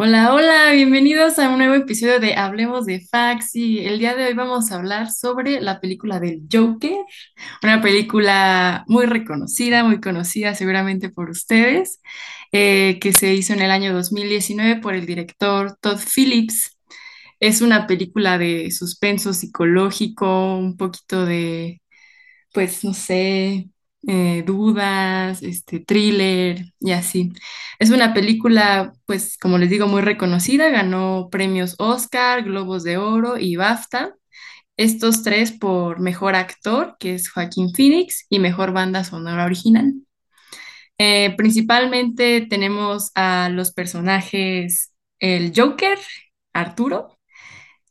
Hola, hola, bienvenidos a un nuevo episodio de Hablemos de Faxi. El día de hoy vamos a hablar sobre la película del Joker, una película muy reconocida, muy conocida seguramente por ustedes, eh, que se hizo en el año 2019 por el director Todd Phillips. Es una película de suspenso psicológico, un poquito de pues, no sé, eh, dudas, este, thriller y así. Es una película, pues, como les digo, muy reconocida, ganó premios Oscar, Globos de Oro y BAFTA. Estos tres por mejor actor, que es Joaquín Phoenix, y mejor banda sonora original. Eh, principalmente tenemos a los personajes, el Joker, Arturo,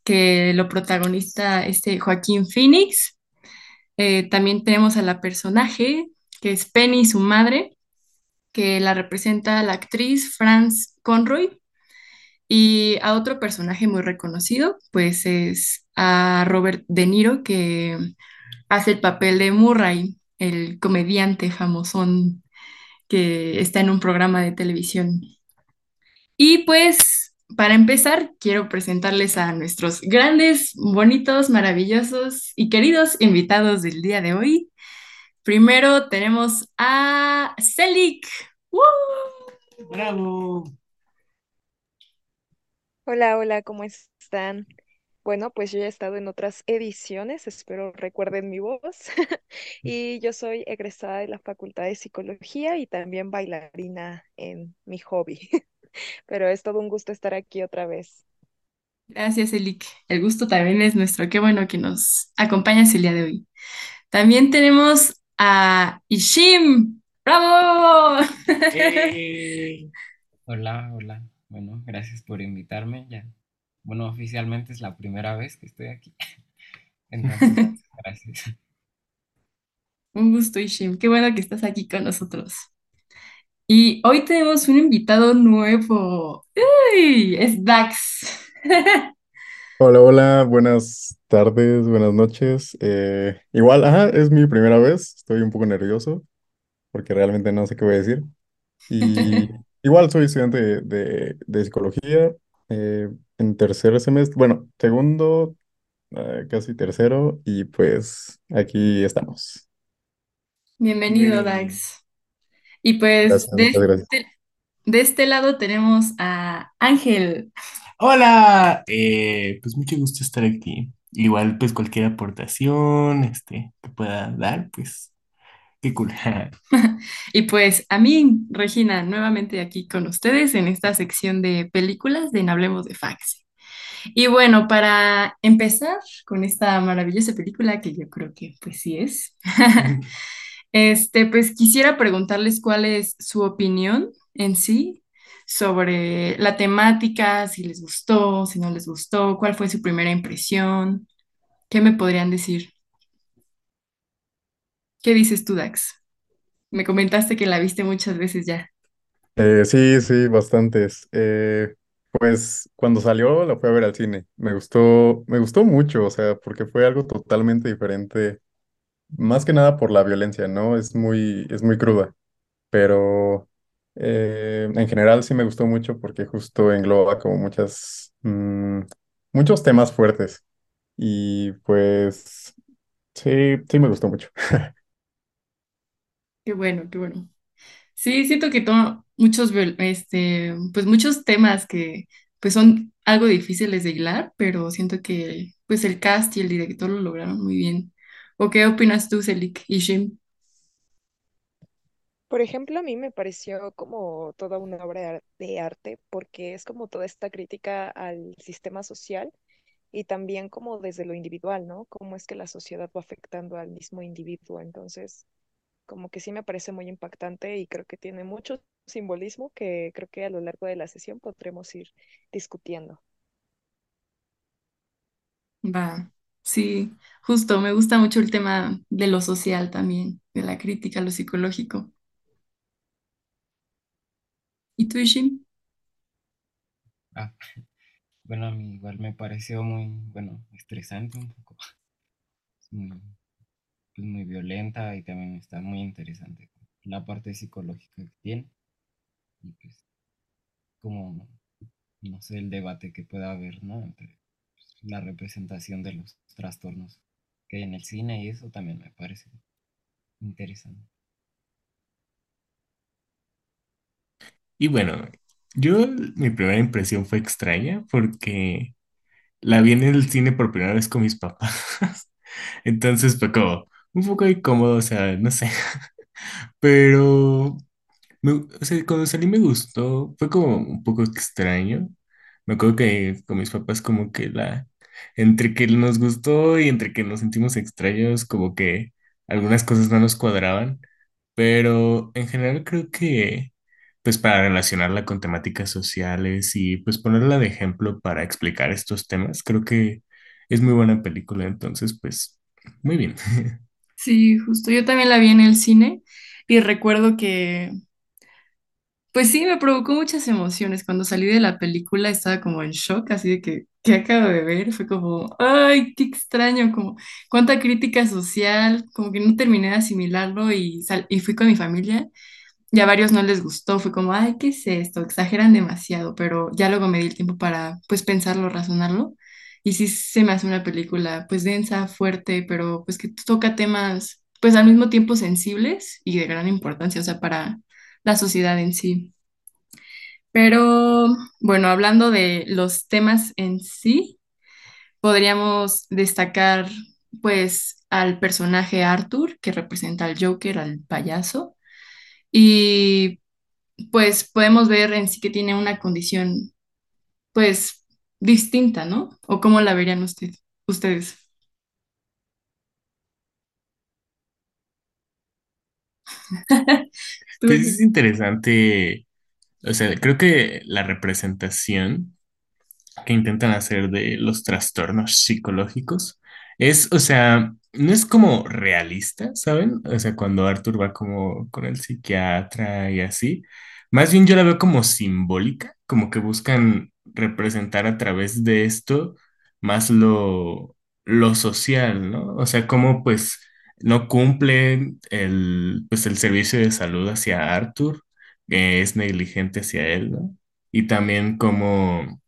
que lo protagoniza este Joaquín Phoenix, eh, también tenemos a la personaje, que es Penny, su madre, que la representa la actriz Franz Conroy. Y a otro personaje muy reconocido, pues es a Robert De Niro, que hace el papel de Murray, el comediante famosón que está en un programa de televisión. Y pues, para empezar, quiero presentarles a nuestros grandes, bonitos, maravillosos y queridos invitados del día de hoy. Primero tenemos a Celik. ¡Woo! Bravo. Hola, hola, ¿cómo están? Bueno, pues yo ya he estado en otras ediciones, espero recuerden mi voz. Y yo soy egresada de la Facultad de Psicología y también bailarina en mi hobby. Pero es todo un gusto estar aquí otra vez. Gracias, Celik. El gusto también es nuestro. Qué bueno que nos acompañas el día de hoy. También tenemos a Ishim. ¡Bravo! Hola, hola. Bueno, gracias por invitarme. Ya, bueno, oficialmente es la primera vez que estoy aquí. Entonces, gracias. Un gusto, Ishim. Qué bueno que estás aquí con nosotros. Y hoy tenemos un invitado nuevo. ¡Uy! Es Dax. Hola, hola, buenas tardes, buenas noches. Eh, igual, ajá, es mi primera vez, estoy un poco nervioso porque realmente no sé qué voy a decir. Y igual soy estudiante de, de- de psicología eh, en tercer semestre, bueno, segundo, eh, casi tercero, y pues aquí estamos. Bienvenido. Dax. Y pues Gracias, de muchas gracias. este, de este lado tenemos a Ángel. Hola, eh, pues mucho gusto estar aquí. Igual, pues cualquier aportación, este, que pueda dar, pues, qué cool. Y pues a mí, Regina, nuevamente aquí con ustedes en esta sección de películas de En Hablemos de Fax. Y bueno, para empezar con esta maravillosa película que yo creo que pues sí es, este, pues quisiera preguntarles cuál es su opinión en sí sobre la temática, si les gustó, si no les gustó, cuál fue su primera impresión, ¿qué me podrían decir? ¿Qué dices tú, Dax? Me comentaste que la viste muchas veces ya. Eh, sí, sí, bastantes. Eh, pues cuando salió la fui a ver al cine. Me gustó, me gustó mucho, o sea, porque fue algo totalmente diferente Más que nada por la violencia, ¿no? Es muy, es muy cruda, pero eh, en general sí me gustó mucho porque justo engloba como muchas, mm, muchos temas fuertes y pues sí, sí me gustó mucho. Qué bueno, qué bueno. Sí, siento que toma muchos, este, pues muchos temas que pues son algo difíciles de hilar, pero siento que pues el cast y el director lo lograron muy bien. ¿O qué opinas tú, Selik y Shim? Por ejemplo, a mí me pareció como toda una obra de arte porque es como toda esta crítica al sistema social y también como desde lo individual, ¿no? Cómo es que la sociedad va afectando al mismo individuo. Entonces... como que sí me parece muy impactante y creo que tiene mucho simbolismo que creo que a lo largo de la sesión podremos ir discutiendo. Va, sí, justo, me gusta mucho el tema de lo social también, de la crítica, lo psicológico. ¿Y tú, Shim? Ah, bueno, a mí igual me pareció muy, bueno, estresante un poco. Es muy, pues, muy violenta y también está muy interesante la parte psicológica que tiene. Y pues, como no sé, el debate que pueda haber, ¿no? Entre la representación de los trastornos que hay en el cine y eso también me parece interesante. Y bueno, yo mi primera impresión fue extraña porque la vi en el cine por primera vez con mis papás. Entonces fue como un poco incómodo, o sea, no sé. Pero, o sea, cuando salí me gustó, fue como un poco extraño. Me acuerdo que con mis papás como que la, entre que nos gustó y entre que nos sentimos extraños, como que algunas cosas no nos cuadraban, pero en general creo que, pues para relacionarla con temáticas sociales y pues ponerla de ejemplo para explicar estos temas, creo que es muy buena película, entonces pues muy bien. Sí, justo. Yo también la vi en el cine y recuerdo que, pues sí, me provocó muchas emociones. Cuando salí de la película estaba como en shock, así de que, ¿qué acabo de ver? Fue como, ay, qué extraño, como cuánta crítica social, como que no terminé de asimilarlo y, sal- y fui con mi familia y a varios no les gustó, fue como, ay, ¿qué es esto? Exageran demasiado, pero ya luego me di el tiempo para, pues, pensarlo, razonarlo. Y sí se me hace una película, pues, densa, fuerte, pero pues que toca temas, pues, al mismo tiempo sensibles y de gran importancia, o sea, para la sociedad en sí. Pero, bueno, hablando de los temas en sí, podríamos destacar, pues, al personaje Arthur, que representa al Joker, al payaso. Y pues podemos ver en sí que tiene una condición, pues, distinta, ¿no? ¿O cómo la verían usted- ustedes? ¿Tú Pues es interesante, o sea, creo que la representación que intentan hacer de los trastornos psicológicos es, o sea, no es como realista, ¿saben? O sea, cuando Arthur va como con el psiquiatra y así, más bien yo la veo como simbólica, como que buscan representar a través de esto más lo, lo social, ¿no? O sea, cómo pues no cumple el, pues, el servicio de salud hacia Arthur, que es negligente hacia él, ¿no? Y también como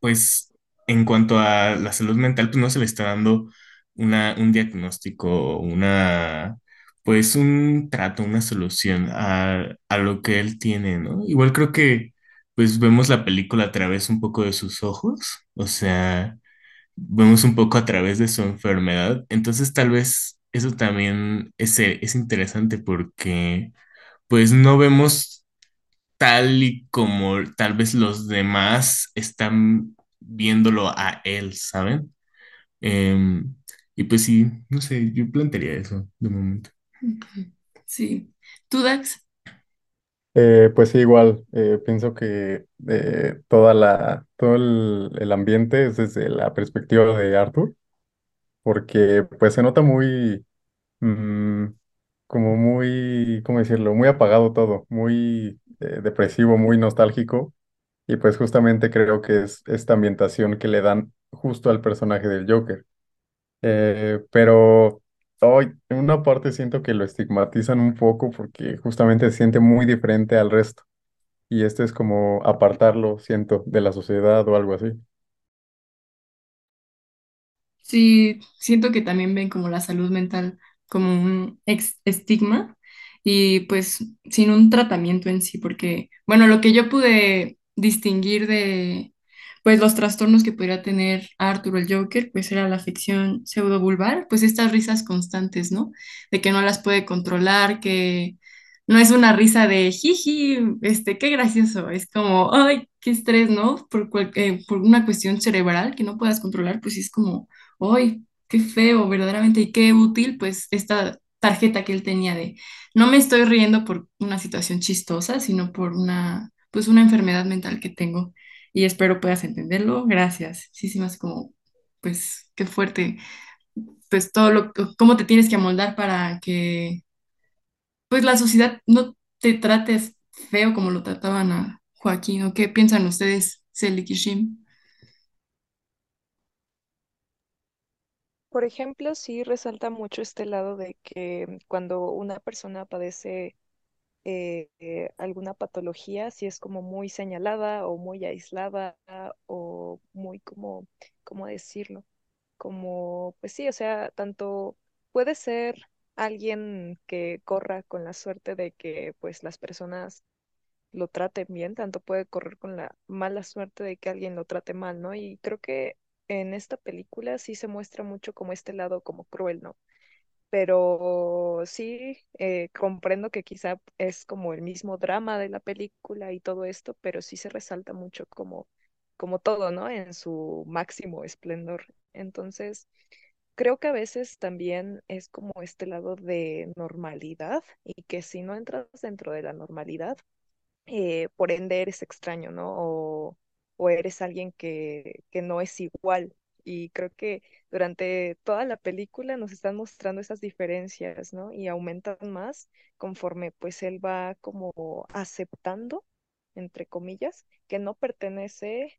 pues en cuanto a la salud mental, pues no se le está dando una, un diagnóstico, una, pues un trato, una solución a, a lo que él tiene, ¿no? Igual creo que pues vemos la película a través un poco de sus ojos, o sea, vemos un poco a través de su enfermedad, entonces tal vez eso también es, es interesante porque pues no vemos tal y como tal vez los demás están viéndolo a él, ¿saben? Em, y pues sí, no sé, yo plantearía eso de momento. Sí. ¿Tú, Dax? Eh, pues sí, igual, eh, pienso que eh, toda la, todo el, el ambiente es desde la perspectiva de Arthur, porque pues se nota muy, mm, como muy, ¿cómo decirlo? Muy apagado todo, muy eh, depresivo, muy nostálgico, y pues justamente creo que es esta ambientación que le dan justo al personaje del Joker. Eh, pero hoy, en una parte siento que lo estigmatizan un poco porque justamente se siente muy diferente al resto. Y esto es como apartarlo, siento, de la sociedad o algo así. Sí, siento que también ven como la salud mental como un estigma y pues sin un tratamiento en sí, porque, bueno, lo que yo pude distinguir de pues los trastornos que podría tener Arthur el Joker, pues era la afección pseudovulvar, pues estas risas constantes, ¿no? De que no las puede controlar, que no es una risa de jiji, este, qué gracioso, es como, ay, qué estrés, ¿no? Por, cual- eh, por una cuestión cerebral que no puedas controlar, pues es como ¡Ay, qué feo, verdaderamente! Y qué útil, pues, esta tarjeta que él tenía de no me estoy riendo por una situación chistosa, sino por una, pues, una enfermedad mental que tengo. Y espero puedas entenderlo. Gracias. Sí, sí, más como, pues, qué fuerte, pues, todo lo, cómo te tienes que amoldar para que, pues, la sociedad no te trates feo como lo trataban a Joaquín. ¿O qué piensan ustedes, Celik y Shim? Por ejemplo, sí resalta mucho este lado de que cuando una persona padece eh, eh, alguna patología, si es como muy señalada o muy aislada o muy como, ¿cómo decirlo? Como, pues sí, o sea, tanto puede ser alguien que corra con la suerte de que pues las personas lo traten bien, tanto puede correr con la mala suerte de que alguien lo trate mal, ¿no? Y creo que en esta película sí se muestra mucho como este lado como cruel, ¿no? Pero sí, eh, comprendo que quizá es como el mismo drama de la película y todo esto, pero sí se resalta mucho como, como todo, ¿no? En su máximo esplendor. Entonces, creo que a veces también es como este lado de normalidad y que si no entras dentro de la normalidad, eh, por ende eres extraño, ¿no? O eres alguien que, que no es igual. Y creo que durante toda la película nos están mostrando esas diferencias, ¿no? Y aumentan más conforme pues él va como aceptando, entre comillas, que no pertenece,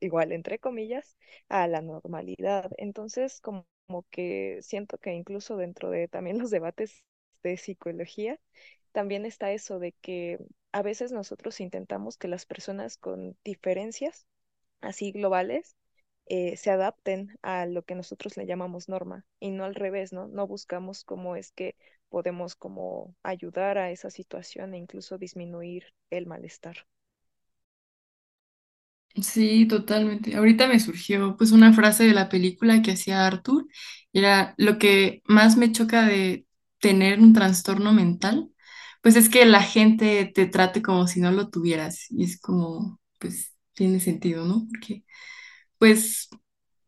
igual, entre comillas, a la normalidad. Entonces, como que siento que incluso dentro de también los debates de psicología, también está eso de que a veces nosotros intentamos que las personas con diferencias así globales eh, se adapten a lo que nosotros le llamamos norma y no al revés, ¿no? No buscamos cómo es que podemos como ayudar a esa situación e incluso disminuir el malestar. Sí, totalmente. Ahorita me surgió pues una frase de la película que hacía Arthur. Era lo que más me choca de tener un trastorno mental, pues es que la gente te trate como si no lo tuvieras. Y es como, pues tiene sentido, ¿no? Porque pues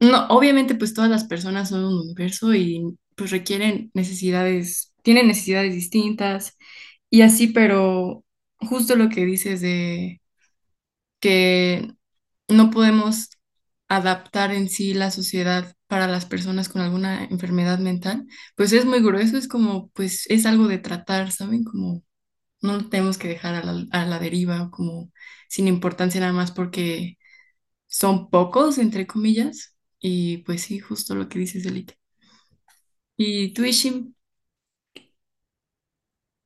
no, obviamente pues todas las personas son un universo y pues requieren necesidades, tienen necesidades distintas y así, pero justo lo que dices de que no podemos adaptar en sí la sociedad para las personas con alguna enfermedad mental, pues es muy grueso, es como, pues es algo de tratar, ¿saben? Como no lo tenemos que dejar a la, a la deriva, como sin importancia nada más porque son pocos, entre comillas, y pues sí, justo lo que dices, Elite. ¿Y tú, Ishim?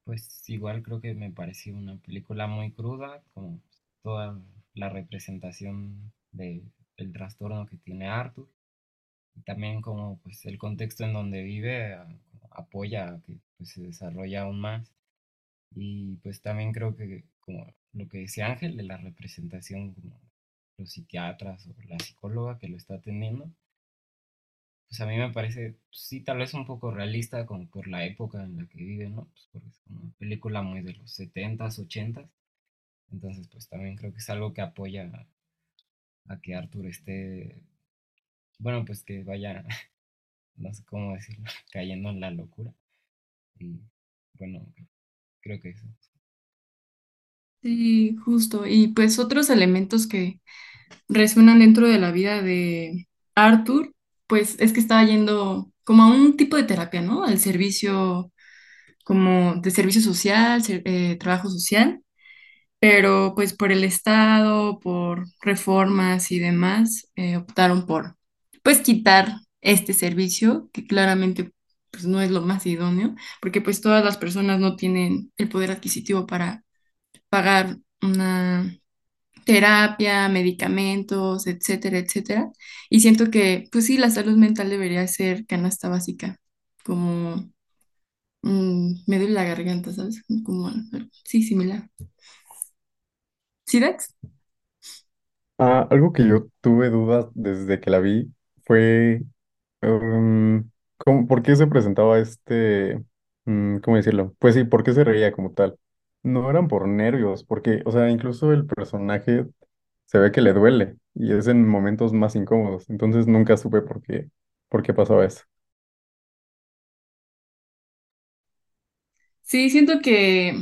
Pues igual creo que me pareció una película muy cruda, como toda la representación de, del trastorno que tiene Arthur, también como pues el contexto en donde vive a- apoya a que pues, se desarrolle aún más. Y pues también creo que como lo que decía Ángel de la representación como los psiquiatras o la psicóloga que lo está atendiendo, pues a mí me parece, pues, sí, tal vez un poco realista como por la época en la que vive, ¿no? Pues porque es una película muy de los setentas ochentas entonces pues también creo que es algo que apoya a que Arthur esté, bueno, pues que vaya, no sé cómo decirlo, cayendo en la locura. Y bueno, creo que eso. Sí, justo. Y pues otros elementos que resuenan dentro de la vida de Arthur, pues es que estaba yendo como a un tipo de terapia, ¿no? Al servicio, como de servicio social, eh, trabajo social, pero pues por el Estado, por reformas y demás, eh, optaron por, pues quitar este servicio, que claramente pues no es lo más idóneo, porque pues todas las personas no tienen el poder adquisitivo para pagar una terapia, medicamentos, etcétera, etcétera. Y siento que, pues sí, la salud mental debería ser canasta básica, como mm, me duele la garganta, ¿sabes? Como, sí, similar. ¿Sí? Ah, algo que yo tuve dudas desde que la vi fue um, ¿cómo- por qué se presentaba este, mm, ¿cómo decirlo? Pues sí, ¿por qué se reía como tal? No eran por nervios, porque, o sea, incluso el personaje se ve que le duele y es en momentos más incómodos, entonces nunca supe por qué, por qué pasaba eso. Sí, siento que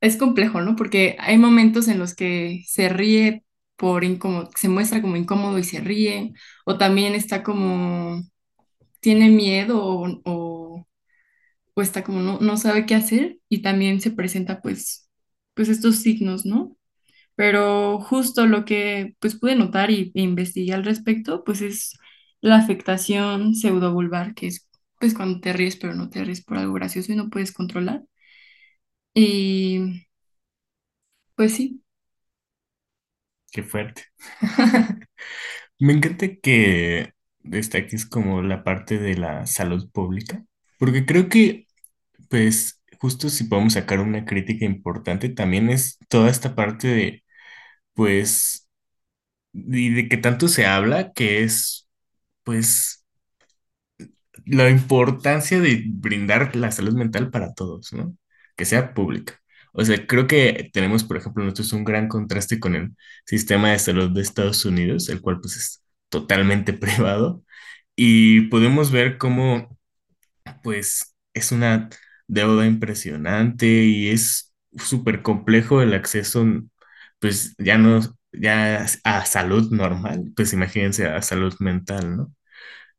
es complejo, ¿no? Porque hay momentos en los que se ríe por incómodo, se muestra como incómodo y se ríe, o también está como, tiene miedo o, o está como no, no sabe qué hacer y también se presenta pues, pues estos signos, ¿no? Pero justo lo que pues pude notar y, e investigué al respecto, pues es la afectación pseudovulvar, que es pues cuando te ríes pero no te ríes por algo gracioso y no puedes controlar. Y pues sí, Qué fuerte. Me encanta que destaques como la parte de la salud pública, porque creo que, pues, justo si podemos sacar una crítica importante, también es toda esta parte de, pues, y de que tanto se habla, que es, pues, la importancia de brindar la salud mental para todos, ¿no? Que sea pública. O sea, creo que tenemos, por ejemplo, nosotros un gran contraste con el sistema de salud de Estados Unidos, el cual pues es totalmente privado, y podemos ver cómo pues es una deuda impresionante y es súper complejo el acceso, pues ya no, ya a salud normal, pues imagínense a salud mental, ¿no?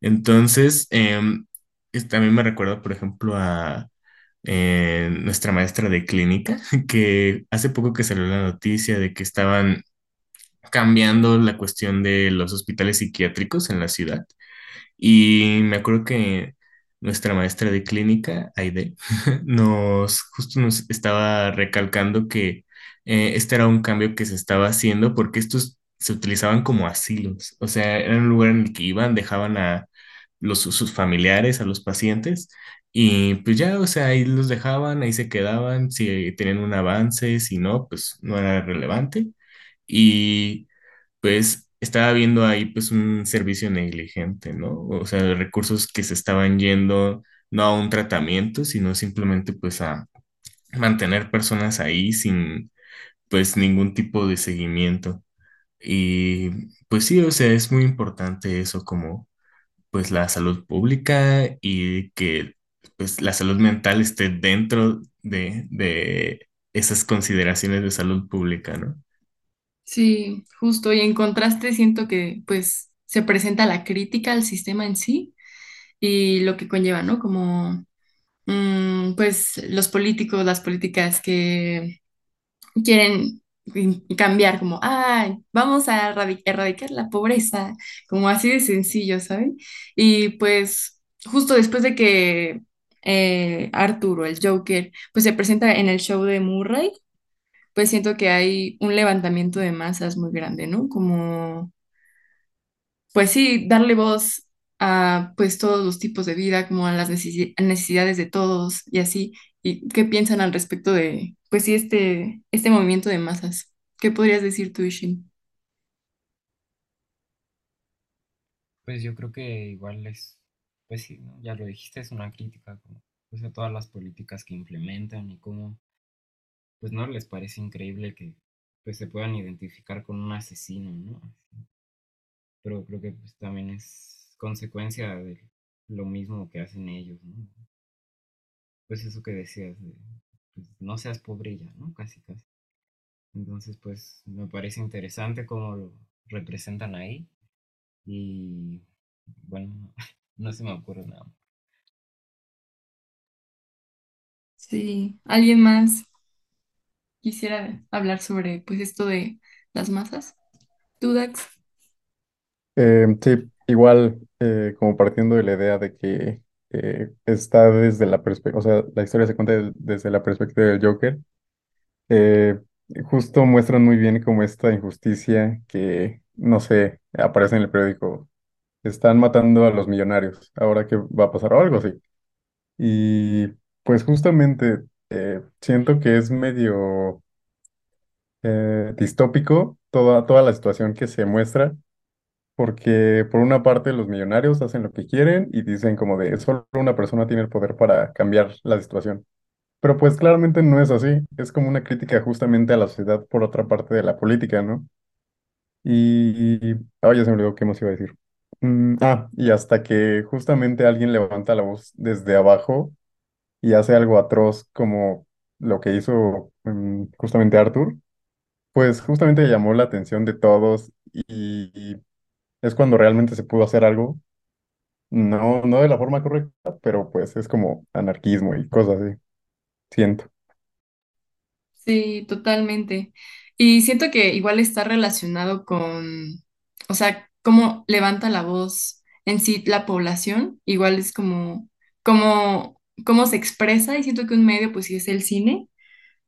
Entonces, es- también me recuerda, por ejemplo, a eh, nuestra maestra de clínica, que hace poco que salió la noticia de que estaban cambiando la cuestión de los hospitales psiquiátricos en la ciudad. Y me acuerdo que nuestra maestra de clínica, Aide, nos justo nos estaba recalcando que eh, este era un cambio que se estaba haciendo porque estos se utilizaban como asilos. O sea, era un lugar en el que iban, dejaban a los, sus familiares, a los pacientes, y pues ya, o sea, ahí los dejaban, ahí se quedaban, si tenían un avance, si no, pues no era relevante. Y pues estaba viendo ahí pues un servicio negligente, ¿no? O sea, recursos que se estaban yendo no a un tratamiento, sino simplemente pues a mantener personas ahí sin pues ningún tipo de seguimiento. Y pues sí, o sea, es muy importante eso como pues la salud pública y que pues la salud mental esté dentro de, de esas consideraciones de salud pública, ¿no? sí, justo. Y en contraste siento que pues se presenta la crítica al sistema en sí y lo que conlleva, ¿no? Como mm, pues los políticos, las políticas que quieren cambiar, como, ah, vamos a erradi- erradicar la pobreza, como así de sencillo, ¿saben? Y pues justo después de que eh, Arturo, el Joker, pues se presenta en el show de Murray, pues siento que hay un levantamiento de masas muy grande, ¿no? Como pues sí, darle voz a pues todos los tipos de vida, como a las necesi- necesidades de todos y así. ¿Y qué piensan al respecto de, pues sí, este, este movimiento de masas? ¿Qué podrías decir tú, Ishin? Pues yo creo que igual es, pues sí, ¿no? Ya lo dijiste, es una crítica como, pues a todas las políticas que implementan y cómo, pues no les parece increíble que pues se puedan identificar con un asesino, ¿no? Pero creo que pues también es consecuencia de lo mismo que hacen ellos, ¿no? Pues eso que decías, de, pues, no seas pobre ya, ¿no? Casi, casi. Entonces, pues me parece interesante cómo lo representan ahí y bueno, no se me ocurre nada. más. Sí, ¿alguien más quisiera hablar sobre pues esto de las masas? ¿Tú, Dax? Eh, sí, igual, eh, como partiendo de la idea de que eh, está desde la perspectiva, o sea, la historia se cuenta desde la perspectiva del Joker, eh, justo muestran muy bien como esta injusticia que, no sé, aparece en el periódico, están matando a los millonarios, ahora qué va a pasar algo así. Y pues justamente eh, siento que es medio eh, distópico toda, toda la situación que se muestra porque por una parte los millonarios hacen lo que quieren y dicen como de solo una persona tiene el poder para cambiar la situación. Pero pues claramente no es así. Es como una crítica justamente a la sociedad por otra parte de la política, ¿no? Y... Ah, ya se me olvidó qué más iba a decir. Mm, ah, y hasta que justamente alguien levanta la voz desde abajo y hace algo atroz como lo que hizo mm, justamente Arthur, pues justamente llamó la atención de todos y y es cuando realmente se pudo hacer algo No, no de la forma correcta, pero pues es como anarquismo y cosas así, siento. Sí, totalmente. Y siento que igual está relacionado con, o sea, cómo levanta la voz en sí la población, igual es como, como, cómo se expresa, y siento que un medio, pues sí es el cine,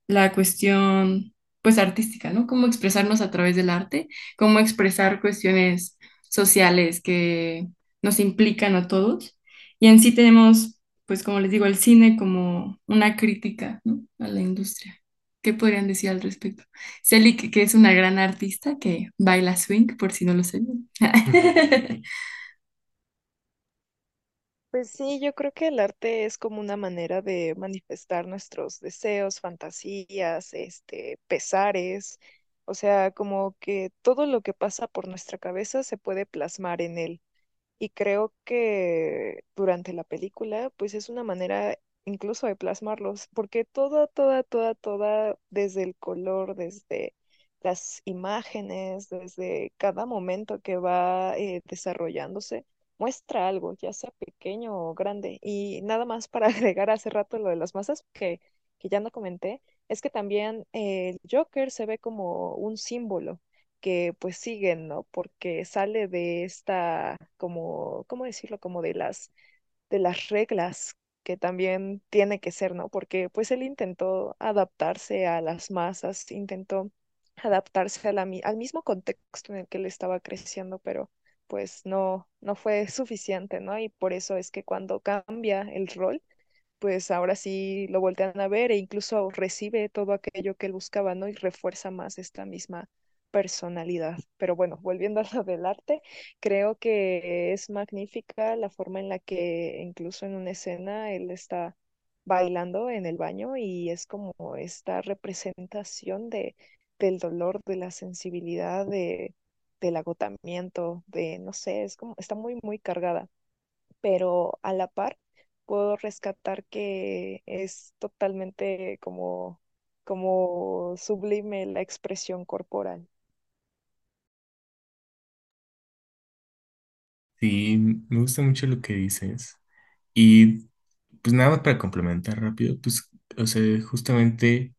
la cuestión, pues, artística, ¿no? Cómo expresarnos a través del arte, cómo expresar cuestiones sociales que nos implican a todos. Y en sí tenemos, pues, como les digo, el cine como una crítica, a la industria. ¿Qué podrían decir al respecto? Celi, que, que es una gran artista que baila swing, por si no lo sabían. Pues sí, yo creo que el arte es como una manera de manifestar nuestros deseos, fantasías, este, pesares, o sea, como que todo lo que pasa por nuestra cabeza se puede plasmar en él. Y creo que durante la película, pues es una manera incluso de plasmarlos, porque toda, toda, toda, toda, desde el color, desde las imágenes, desde cada momento que va eh, desarrollándose, muestra algo, ya sea pequeño o grande. Y nada más para agregar hace rato lo de las masas, que, que ya no comenté, es que también eh, el Joker se ve como un símbolo que pues siguen, ¿no? Porque sale de esta, como, ¿cómo decirlo? Como de las, de las reglas que también tiene que ser, ¿no? Porque pues él intentó adaptarse a las masas, intentó adaptarse al mismo contexto en el que él estaba creciendo, pero pues no, no fue suficiente, ¿no? Y por eso es que cuando cambia el rol, pues ahora sí lo voltean a ver e incluso recibe todo aquello que él buscaba, ¿no? Y refuerza más esta misma personalidad. Pero bueno, volviendo a lo del arte, creo que es magnífica la forma en la que incluso en una escena él está bailando en el baño y es como esta representación de, del dolor, de la sensibilidad, de, del agotamiento, de, no sé, es como, está muy, muy cargada pero a la par puedo rescatar que es totalmente como, como sublime la expresión corporal. Sí, me gusta mucho lo que dices. Y pues nada más para complementar rápido, pues, o sea, justamente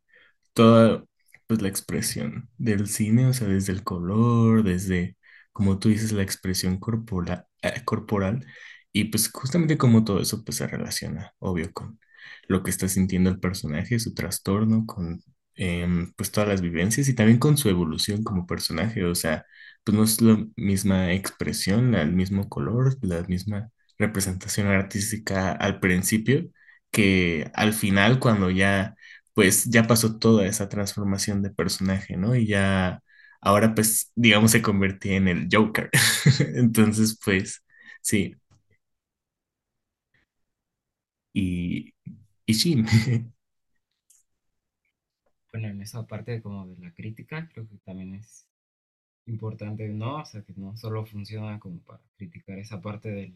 toda pues la expresión del cine, o sea, desde el color, desde, como tú dices, la expresión corpora- eh, corporal, y pues justamente como todo eso pues se relaciona, obvio, con lo que está sintiendo el personaje, su trastorno, con em, pues todas las vivencias y también con su evolución como personaje, o sea, pues no es la misma expresión, el mismo color, la misma representación artística al principio que al final cuando ya pues ya pasó toda esa transformación de personaje, ¿no? Y ya, ahora pues, digamos, se convirtió en el Joker. Entonces, pues, sí. Y, y sí, Bueno, en esa parte como de la crítica, creo que también es importante, ¿no? O sea, que no solo funciona como para criticar esa parte del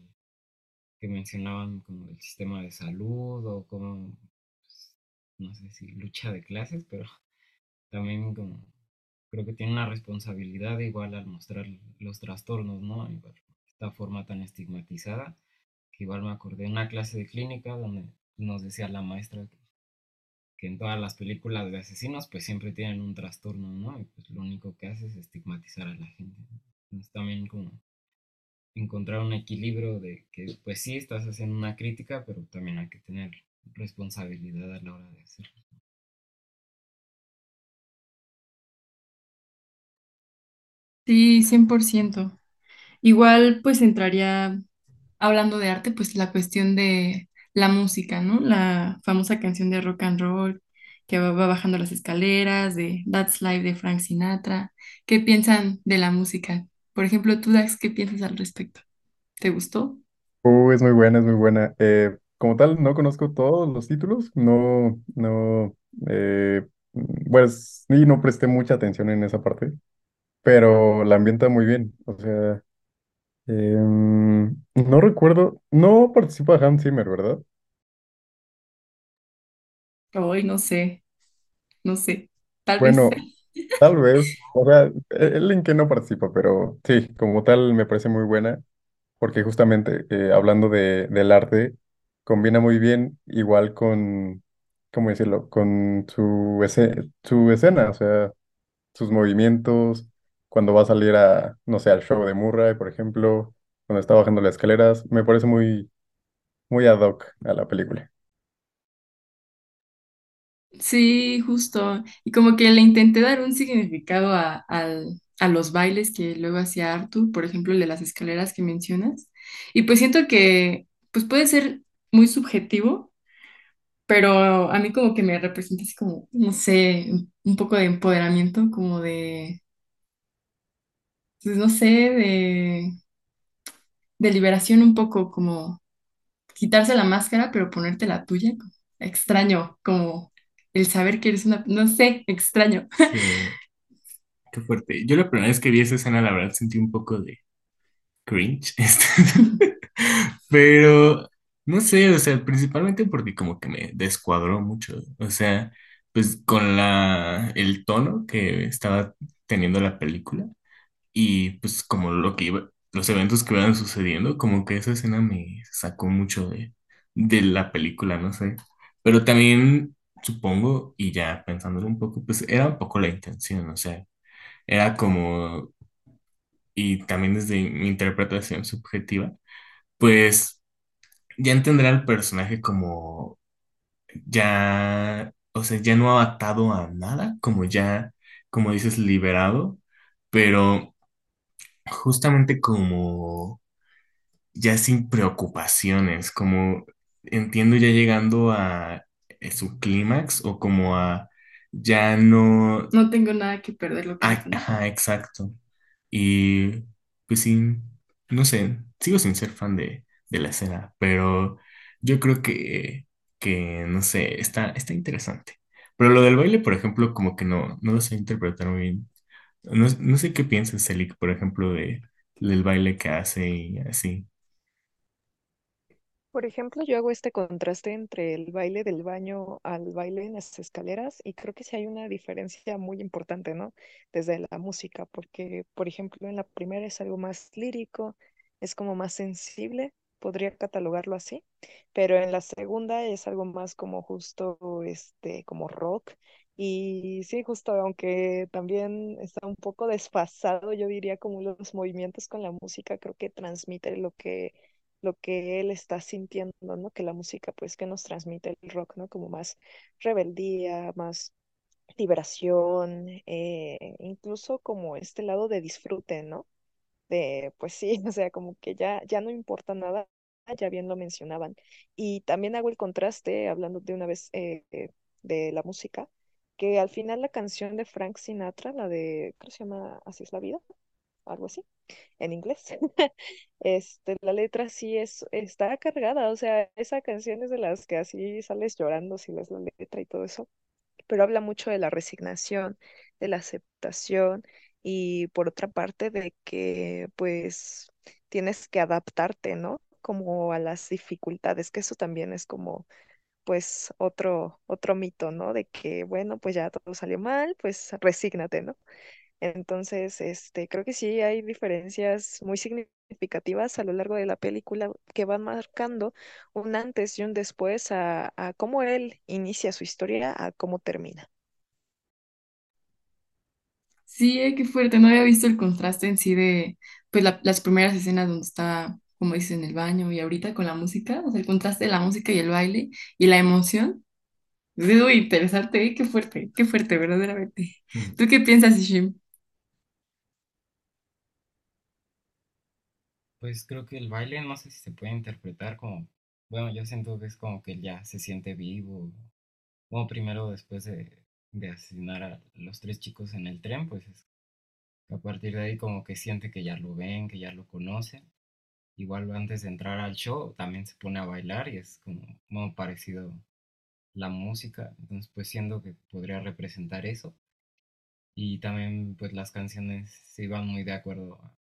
que mencionaban como del sistema de salud o como, pues, no sé si lucha de clases, pero también como creo que tiene una responsabilidad igual al mostrar los trastornos, ¿no? Igual, esta forma tan estigmatizada, que igual me acordé de una clase de clínica donde nos decía la maestra que, que en todas las películas de asesinos pues siempre tienen un trastorno, ¿no? Y pues lo único que hace es estigmatizar a la gente. Entonces también como encontrar un equilibrio de que pues sí estás haciendo una crítica, pero también hay que tener responsabilidad a la hora de hacerlo. Sí, 100%. Igual, pues entraría, hablando de arte, pues la cuestión de la música, ¿no? La famosa canción de rock and roll que va, bajando las escaleras, de That's Life de Frank Sinatra. ¿Qué piensan de la música? Por ejemplo, tú, Dax, ¿qué piensas al respecto? ¿Te gustó? Uh, es muy buena, es muy buena. Eh, como tal, no conozco todos los títulos, no, no, eh, pues, sí, no presté mucha atención en esa parte, pero la ambienta muy bien. O sea, em, no recuerdo, no participa Hans Zimmer, ¿verdad? Hoy no sé, no sé. Tal vez. Bueno, tal vez, o sea, e- él en que no participa, pero sí, como tal me parece muy buena. porque justamente eh, hablando de, del arte, combina muy bien igual con, ¿cómo decirlo? Con su, ese- su escena, o sea, sus movimientos, cuando va a salir a, no sé, al show de Murray, por ejemplo, cuando está bajando las escaleras, me parece muy, muy ad hoc a la película. Sí, justo. Y como que le intenté dar un significado a, al- a los bailes que luego hacía Arthur, por ejemplo, el de las escaleras que mencionas. Y pues siento que pues puede ser muy subjetivo, pero a mí como que me representa así como, no sé, un poco de empoderamiento, como de, pues no sé, de, de liberación un poco, como quitarse la máscara, pero ponerte la tuya. Extraño, como el saber que eres una, no sé, extraño. Qué fuerte. Yo la primera vez que vi esa escena, la verdad, sentí un poco de cringe. este. Pero, no sé, o sea, principalmente porque como que me descuadró mucho. O sea, pues con la, el tono que estaba teniendo la película y pues como lo que iba, los eventos que iban sucediendo, como que esa escena me sacó mucho de, de la película, no sé. Pero también supongo, y ya pensándolo un poco, pues era un poco la intención, o sea, era como, y también desde mi interpretación subjetiva, pues ya entender al personaje como ya, o sea, ya no atado a nada, como ya, como dices, liberado, pero justamente como ya sin preocupaciones, como entiendo ya llegando a eh, su clímax o como a ya no, No tengo nada que perder lo que ah, ajá, exacto. Y pues sí, no sé, sigo sin ser fan de, de la escena, pero yo creo que, que no sé, está, está interesante. Pero lo del baile, por ejemplo, como que no, no lo sé interpretar muy bien. No, no sé qué piensas, Celik, por ejemplo, de, del baile que hace y así. Por ejemplo, yo hago este contraste entre el baile del baño al baile en las escaleras y creo que sí hay una diferencia muy importante, ¿no? Desde la música, porque, por ejemplo, en la primera es algo más lírico, es como más sensible, podría catalogarlo así, pero en la segunda es algo más como justo, este, como rock. Y sí, justo, aunque también está un poco desfasado, yo diría como los movimientos con la música, creo que transmite lo que lo que él está sintiendo, ¿no? Que la música, pues, que nos transmite el rock, ¿no? Como más rebeldía, más liberación, eh, incluso como este lado de disfrute, ¿no? De, pues sí, o sea, como que ya, ya no importa nada, ya bien lo mencionaban. Y también hago el contraste, hablando de una vez eh, eh, de la música, que al final la canción de Frank Sinatra, la de, ¿cómo se llama? Así es la vida, algo así en inglés. Este, la letra sí es, está cargada, o sea, esa canción es de las que así sales llorando si ves la letra y todo eso, pero habla mucho de la resignación, de la aceptación y por otra parte de que pues tienes que adaptarte, ¿no? Como a las dificultades, que eso también es como pues otro, otro mito, ¿no? De que, bueno, pues ya todo salió mal, pues resígnate, ¿no? Entonces, este, creo que sí hay diferencias muy significativas a lo largo de la película que van marcando un antes y un después a, a cómo él inicia su historia, a cómo termina. Sí, eh, qué fuerte. No había visto el contraste en sí de pues la- las primeras escenas donde está, como dices, en el baño y ahorita con la música, o sea, el contraste de la música y el baile y la emoción. Muy interesante, eh, Qué fuerte, qué fuerte, verdaderamente. ¿Tú qué piensas, Ishim? Pues creo que el baile no sé si se puede interpretar como, bueno, yo siento que es como que ya se siente vivo, como primero después de, de asesinar a los tres chicos en el tren, pues es a partir de ahí como que siente que ya lo ven, que ya lo conocen. Igual antes de entrar al show también se pone a bailar y es como, como parecido la música, entonces pues siento que podría representar eso. Y también pues las canciones se iban muy de acuerdo a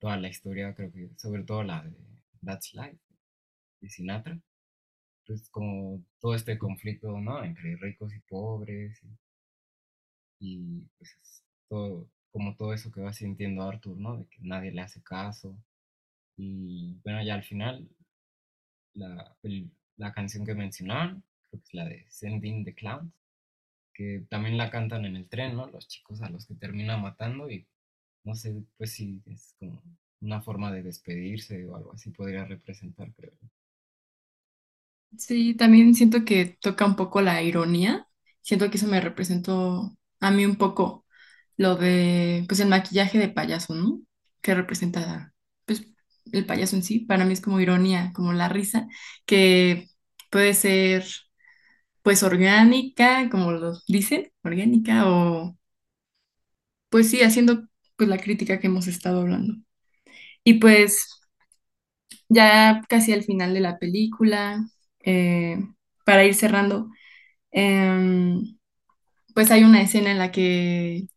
toda la historia, creo que sobre todo la de That's Life de Sinatra, pues como todo este conflicto, ¿no? Entre ricos y pobres y, y, pues es todo, como todo eso que va sintiendo Arthur, ¿no? De que nadie le hace caso. Y bueno, ya al final, la, la canción que mencionaron, creo que es la de Sending the Clowns, que también la cantan en el tren, ¿no? Los chicos a los que termina matando y no sé, pues sí, es como una forma de despedirse o algo así podría representar, creo. Sí, también siento que toca un poco la ironía Siento que eso me representó a mí un poco lo de, pues el maquillaje de payaso, ¿no? Que representa, el payaso en sí. Para mí es como ironía, como la risa, que puede ser, pues, orgánica, como lo dicen, orgánica, o, pues sí, haciendo, pues, la crítica que hemos estado hablando. Y pues, ya casi al final de la película, eh, para ir cerrando, em, pues hay una escena en la que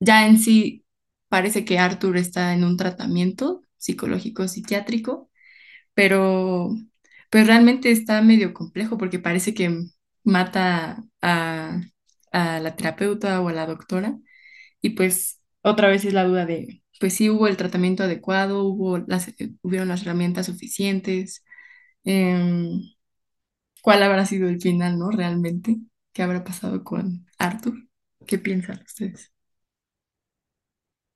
ya en sí parece que Arthur está en un tratamiento psicológico psiquiátrico, pero pues realmente está medio complejo porque parece que mata a, la terapeuta o a la doctora y pues otra vez es la duda de pues si hubo el tratamiento adecuado, hubo las, hubieron las herramientas suficientes, em, cuál habrá sido el final, ¿no? Realmente, ¿qué habrá pasado con Arthur? ¿Qué piensan ustedes?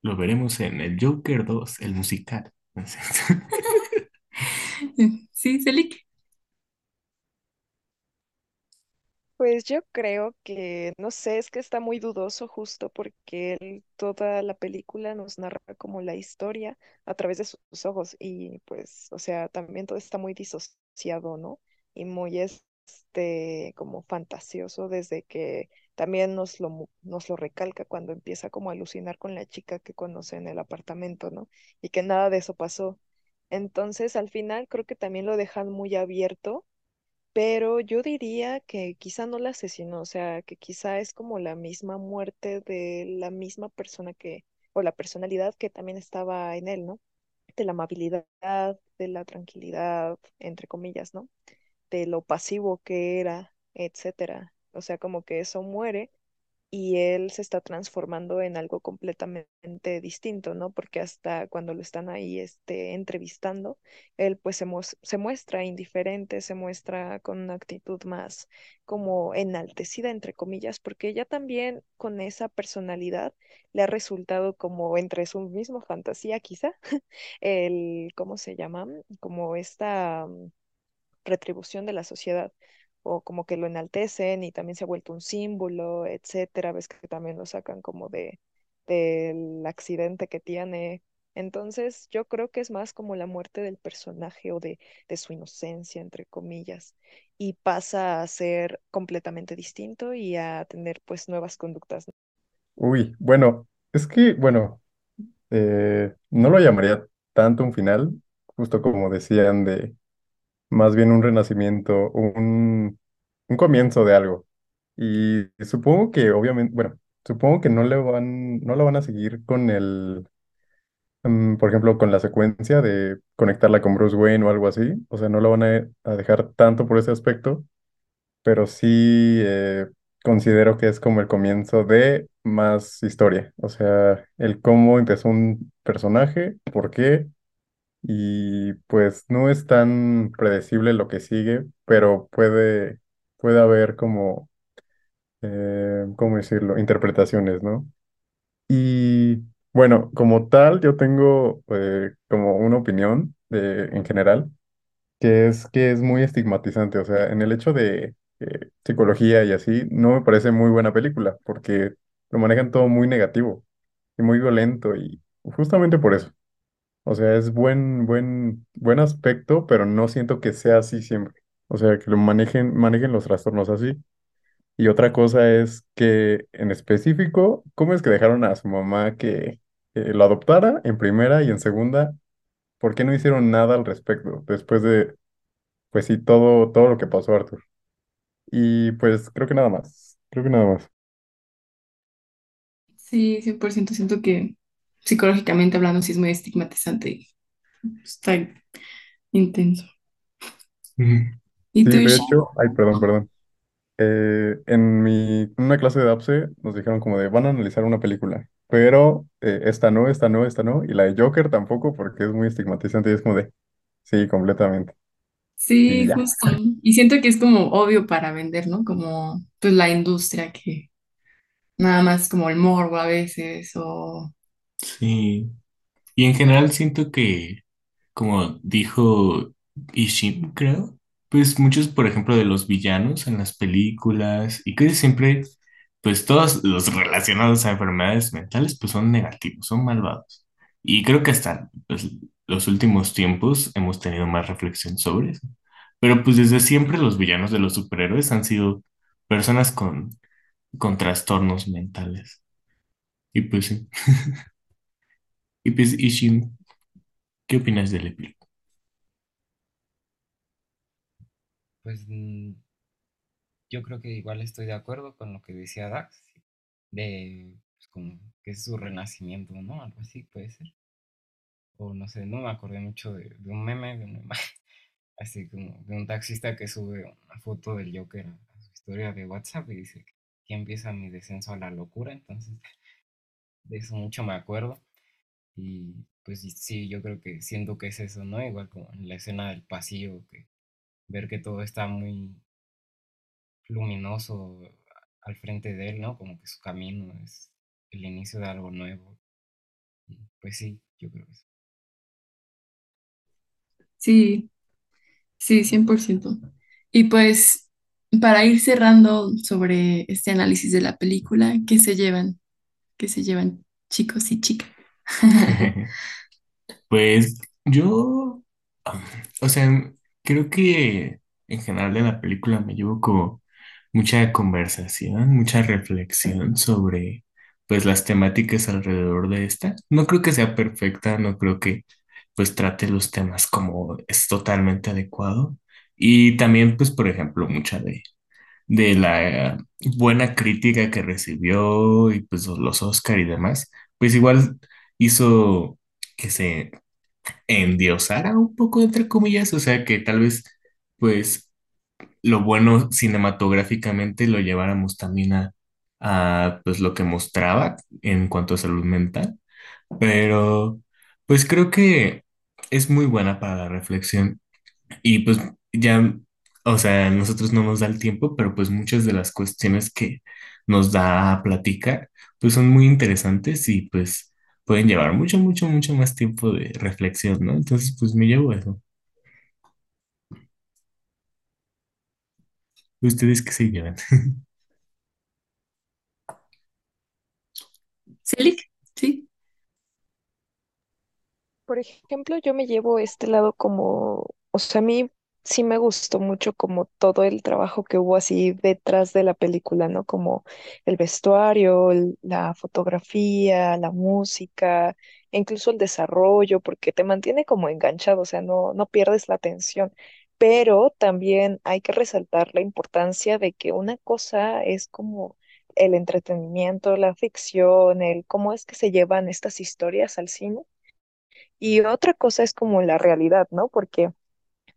Lo veremos en el Joker 2, el musical. Sí, Celic. Pues yo creo que, no sé, es que está muy dudoso justo porque él, toda la película nos narra como la historia a través de sus ojos y pues, o sea, también todo está muy disociado, ¿no? Y muy este, como fantasioso desde que también nos lo, nos lo recalca cuando empieza como a alucinar con la chica que conoce en el apartamento, ¿no? Y que nada de eso pasó. Entonces, al final creo que también lo dejan muy abierto pero yo diría que quizá no la asesinó, o sea, que quizá es como la misma muerte de la misma persona que, o la personalidad que también estaba en él, ¿no? De la amabilidad, de la tranquilidad, entre comillas, ¿no? De lo pasivo que era, etcétera. O sea, como que eso muere y él se está transformando en algo completamente distinto, ¿no? Porque hasta cuando lo están ahí este, entrevistando, él pues se, se muestra indiferente, se muestra con una actitud más como enaltecida, entre comillas, porque ella también con esa personalidad le ha resultado como entre su misma fantasía, quizá, el, ¿cómo se llama? Como esta retribución de la sociedad, o como que lo enaltecen y también se ha vuelto un símbolo, etcétera. Ves que también lo sacan como de del accidente que tiene. Entonces, yo creo que es más como la muerte del personaje o de, de su inocencia, entre comillas, y pasa a ser completamente distinto y a tener pues nuevas conductas. Uy, bueno, es que, bueno, eh, no lo llamaría tanto un final, justo como decían, de más bien un renacimiento, un, un comienzo de algo. Y supongo que, obviamente, bueno, supongo que no le van, no lo van a seguir con el, mm, por ejemplo, con la secuencia de conectarla con Bruce Wayne o algo así. O sea, no lo van a, a dejar tanto por ese aspecto, pero sí eh, considero que es como el comienzo de más historia. O sea, el cómo empezó un personaje, por qué. Y pues no es tan predecible lo que sigue, pero puede, puede haber como, eh, ¿cómo decirlo? Interpretaciones, ¿no? Y bueno, como tal, yo tengo eh, como una opinión de, en general, que es que es muy estigmatizante. O sea, en el hecho de eh, psicología y así, no me parece muy buena película, porque lo manejan todo muy negativo y muy violento, y justamente por eso. O sea, es buen, buen, buen aspecto, pero no siento que sea así siempre. O sea, que lo manejen, manejen los trastornos así. Y otra cosa es que, en específico, ¿cómo es que dejaron a su mamá que eh, lo adoptara en primera y en segunda? ¿Por qué no hicieron nada al respecto después de, pues sí, todo, todo lo que pasó, Arthur? Y pues creo que nada más. Creo que nada más. Sí, 100% siento que psicológicamente hablando sí es muy estigmatizante y está intenso. ¿Y Sí, tú, de hecho, ay, perdón, perdón. Eh, en mi, una clase de APSE nos dijeron como de van a analizar una película, pero eh, esta no, esta no, esta no, y la de Joker tampoco porque es muy estigmatizante y es como de, sí, completamente. Sí, justo. Y siento que es como obvio para vender, ¿no? Como pues la industria que nada más como el morbo a veces o... Sí. Y en general siento que, como dijo Ishim, creo, pues muchos, por ejemplo, de los villanos en las películas y que siempre, pues todos los relacionados a enfermedades mentales, pues son negativos, son malvados. Y creo que hasta pues, los últimos tiempos hemos tenido más reflexión sobre eso. Pero pues desde siempre los villanos de los superhéroes han sido personas con, con trastornos mentales. Y pues sí. Pues, Ishin, ¿qué opinas del epílogo? Pues mm, yo creo que igual estoy de acuerdo con lo que decía Dax, de pues, como que es su renacimiento, ¿no? Algo así puede ser. O no sé, no me acordé mucho de, un meme, de una imagen, así como de un taxista que sube una foto del Joker a su historia de WhatsApp y dice que empieza mi descenso a la locura, entonces de eso mucho me acuerdo. Y pues sí, yo creo que siento que es eso, ¿no? Igual como en la escena del pasillo, que ver que todo está muy luminoso al frente de él, ¿no? Como que su camino es el inicio de algo nuevo. Pues sí, yo creo que sí. Sí, sí, 100%. Y pues, para ir cerrando sobre este análisis de la película, ¿qué se llevan? ¿Qué se llevan chicos y chicas? Pues yo, o sea, creo que en general de la película me llevo como mucha conversación, mucha reflexión sobre pues las temáticas alrededor de esta. No creo que sea perfecta, no creo que pues trate los temas como es totalmente adecuado. Y también pues por ejemplo mucha de, de la buena crítica que recibió y pues los Oscar y demás, pues igual hizo que se endiosara un poco, entre comillas, o sea, que tal vez, pues, lo bueno cinematográficamente lo lleváramos también a, a, pues, lo que mostraba en cuanto a salud mental, pero, pues, creo que es muy buena para la reflexión y, pues, ya, o sea, nosotros no nos da el tiempo, pero, pues, muchas de las cuestiones que nos da a platicar, pues, son muy interesantes y, pues, pueden llevar mucho, mucho, mucho más tiempo de reflexión, ¿no? Entonces, pues me llevo eso. ¿Ustedes qué se llevan? ¿Celic? ¿Sí? Por ejemplo, yo me llevo este lado como, o sea, a mí sí me gustó mucho como todo el trabajo que hubo así detrás de la película, ¿no? Como el vestuario, la fotografía, la música, incluso el desarrollo, porque te mantiene como enganchado, o sea, no, no pierdes la atención. Pero también hay que resaltar la importancia de que una cosa es como el entretenimiento, la ficción, el cómo es que se llevan estas historias al cine. Y otra cosa es como la realidad, ¿no? Porque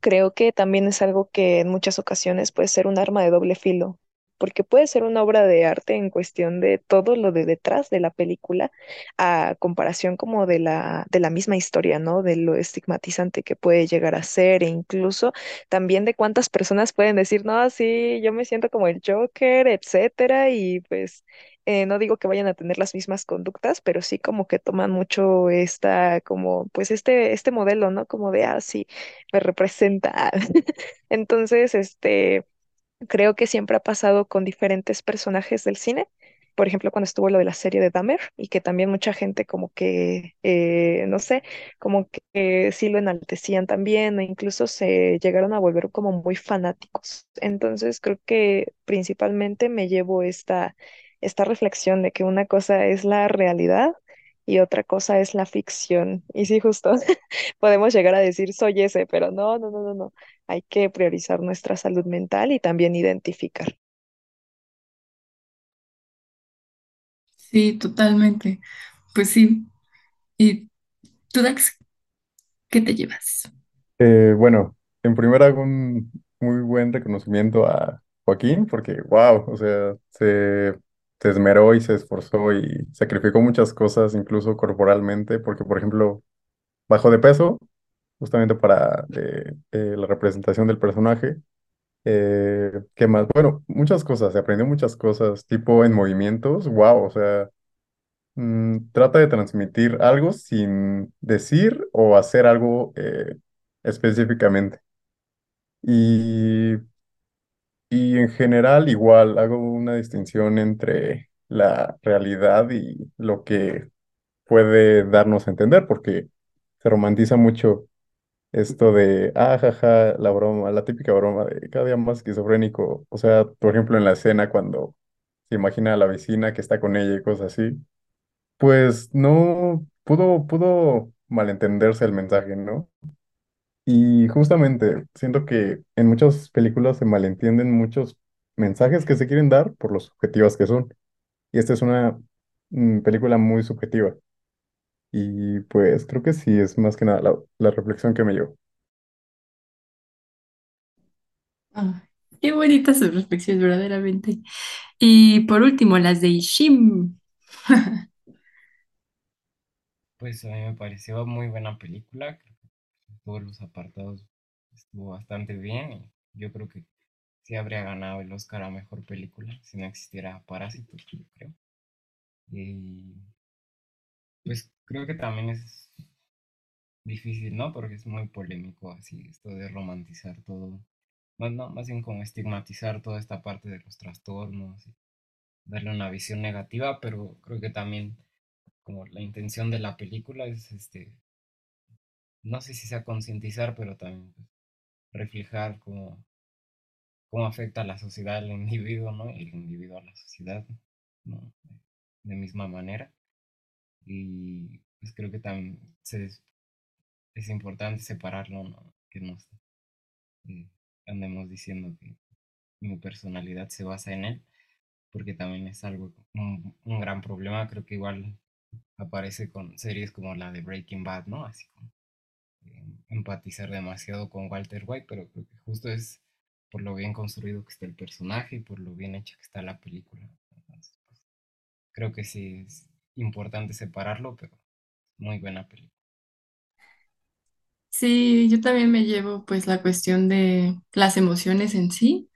creo que también es algo que en muchas ocasiones puede ser un arma de doble filo, porque puede ser una obra de arte en cuestión de todo lo de detrás de la película, a comparación como de la, de la misma historia, ¿no? De lo estigmatizante que puede llegar a ser, e incluso también de cuántas personas pueden decir, no, sí, yo me siento como el Joker, etcétera, y pues eh, no digo que vayan a tener las mismas conductas, pero sí como que toman mucho esta, como, pues este, este modelo, ¿no? Como de, ah, me representa. Entonces, este, creo que siempre ha pasado con diferentes personajes del cine. Por ejemplo, cuando estuvo lo de la serie de Dahmer y que también mucha gente como que, eh, no sé, como que sí lo enaltecían también o incluso se llegaron a volver como muy fanáticos. Entonces, creo que principalmente me llevo esta, esta reflexión de que una cosa es la realidad y otra cosa es la ficción. Y sí, justo podemos llegar a decir soy ese, pero no, no, no, no, no. Hay que priorizar nuestra salud mental y también identificar. Sí, totalmente. Pues sí. ¿Y tú, Dax, qué te llevas? Eh, bueno, en primer hago un muy buen reconocimiento a Joaquín, porque, wow, o sea, se, se esmeró y se esforzó y sacrificó muchas cosas, incluso corporalmente, porque, por ejemplo, bajó de peso justamente para eh, eh, la representación del personaje. Eh, ¿qué más? Bueno, muchas cosas, se aprendió muchas cosas, tipo en movimientos, wow, o sea, mm, trata de transmitir algo sin decir o hacer algo específicamente. Y, y en general igual hago una distinción entre la realidad y lo que puede darnos a entender, porque se romantiza mucho esto de, ah, jaja, la broma, la típica broma de cada día más esquizofrénico. O sea, por ejemplo, en la escena cuando se imagina a la vecina que está con ella y cosas así, pues no pudo, pudo malentenderse el mensaje, ¿no? Y justamente siento que en muchas películas se malentienden muchos mensajes que se quieren dar por los objetivos que son. Y esta es una mm, película muy subjetiva. Y pues creo que sí, es más que nada la, la reflexión que me llevo. Ah, qué bonitas sus reflexiones, verdaderamente. Y por último, las de Ishim. Pues a mí me pareció muy buena película, creo todos los apartados estuvo bastante bien y yo creo que sí habría ganado el Oscar a Mejor Película si no existiera Parásitos, yo creo. Y pues creo que también es difícil, ¿no? Porque es muy polémico así esto de romantizar todo. Más, no, más bien como estigmatizar toda esta parte de los trastornos y darle una visión negativa, pero creo que también como la intención de la película es este, no sé si sea concientizar, pero también pues, reflejar cómo, cómo afecta a la sociedad al individuo, ¿no? Y el individuo a la sociedad, ¿no? De misma manera. Y pues creo que también es importante separarlo, ¿no? Que no eh, andemos diciendo que mi personalidad se basa en él, porque también es algo, un, un gran problema, creo que igual aparece con series como la de Breaking Bad, ¿no? Así como empatizar demasiado con Walter White, pero creo que justo es por lo bien construido que está el personaje y por lo bien hecha que está la película. Pues, creo que sí es importante separarlo, pero muy buena película. Sí, yo también me llevo pues la cuestión de las emociones en sí,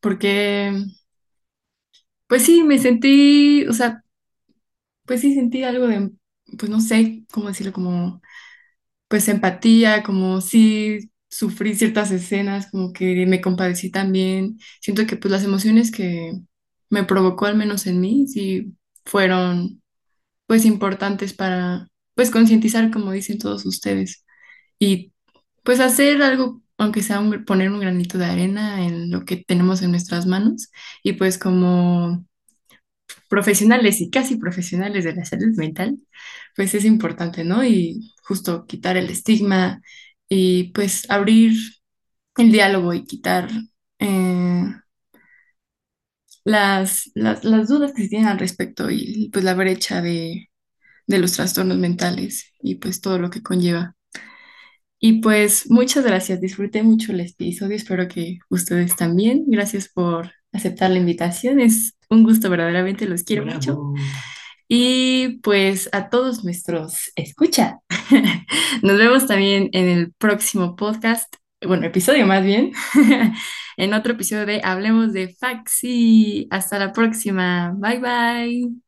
porque pues sí, me sentí, o sea, pues sí sentí algo de, pues no sé cómo decirlo, como pues empatía, como sí sufrí ciertas escenas, como que me compadecí también. Siento que pues las emociones que me provocó al menos en mí, sí fueron pues importantes para pues concientizar, como dicen todos ustedes, y pues hacer algo, aunque sea un- poner un granito de arena en lo que tenemos en nuestras manos, y pues como profesionales y casi profesionales de la salud mental, pues es importante, ¿no? Y justo quitar el estigma y pues abrir el diálogo y quitar eh, las, las, las dudas que se tienen al respecto y pues la brecha de, de los trastornos mentales y pues todo lo que conlleva. Y pues muchas gracias, disfruté mucho el episodio, espero que ustedes también. Gracias por aceptar la invitación, es un gusto verdaderamente, los quiero mucho. Y pues a todos nuestros escucha. Nos vemos también en el próximo podcast, bueno, episodio más bien, en otro episodio de Hablemos de Faxi. Hasta la próxima. Bye bye.